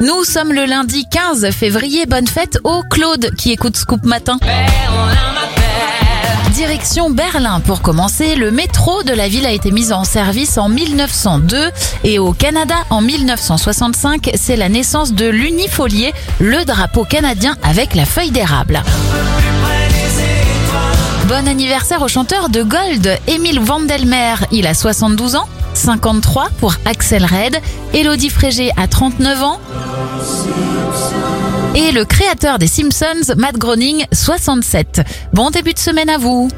Nous sommes le lundi 15 février. Bonne fête au Claude qui écoute Scoop Matin. Direction Berlin pour commencer, le métro de la ville a été mis en service en 1902 et au Canada en 1965, c'est la naissance de l'unifolier, le drapeau canadien avec la feuille d'érable. Bon anniversaire au chanteur de Gold, Émile Vandelmer. Il a 72 ans, 53 pour Axel Red, Elodie Frégé a 39 ans. Et le créateur des Simpsons, Matt Groening, 67. Bon début de semaine à vous